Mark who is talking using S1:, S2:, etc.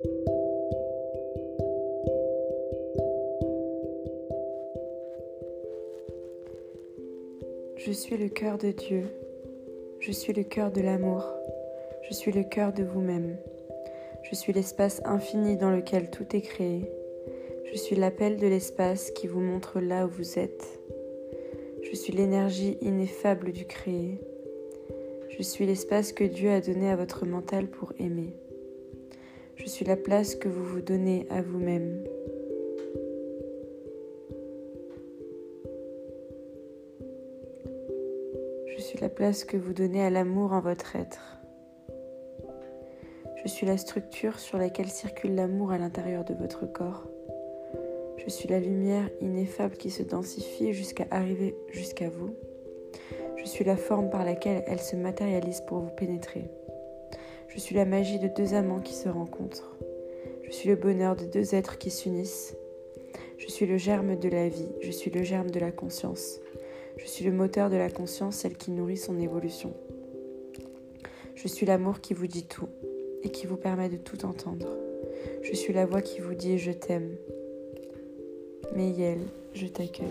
S1: Je suis le cœur de Dieu. Je suis le cœur de l'amour. Je suis le cœur de vous-même. Je suis l'espace infini dans lequel tout est créé. Je suis l'appel de l'espace qui vous montre là où vous êtes. Je suis l'énergie ineffable du créé. Je suis l'espace que Dieu a donné à votre mental pour aimer. Je suis la place que vous vous donnez à vous-même. Je suis la place que vous donnez à l'amour en votre être. Je suis la structure sur laquelle circule l'amour à l'intérieur de votre corps. Je suis la lumière ineffable qui se densifie jusqu'à arriver jusqu'à vous. Je suis la forme par laquelle elle se matérialise pour vous pénétrer. Je suis la magie de deux amants qui se rencontrent. Je suis le bonheur de deux êtres qui s'unissent. Je suis le germe de la vie, je suis le germe de la conscience. Je suis le moteur de la conscience, celle qui nourrit son évolution. Je suis l'amour qui vous dit tout et qui vous permet de tout entendre. Je suis la voix qui vous dit je t'aime. Meyel, je t'accueille.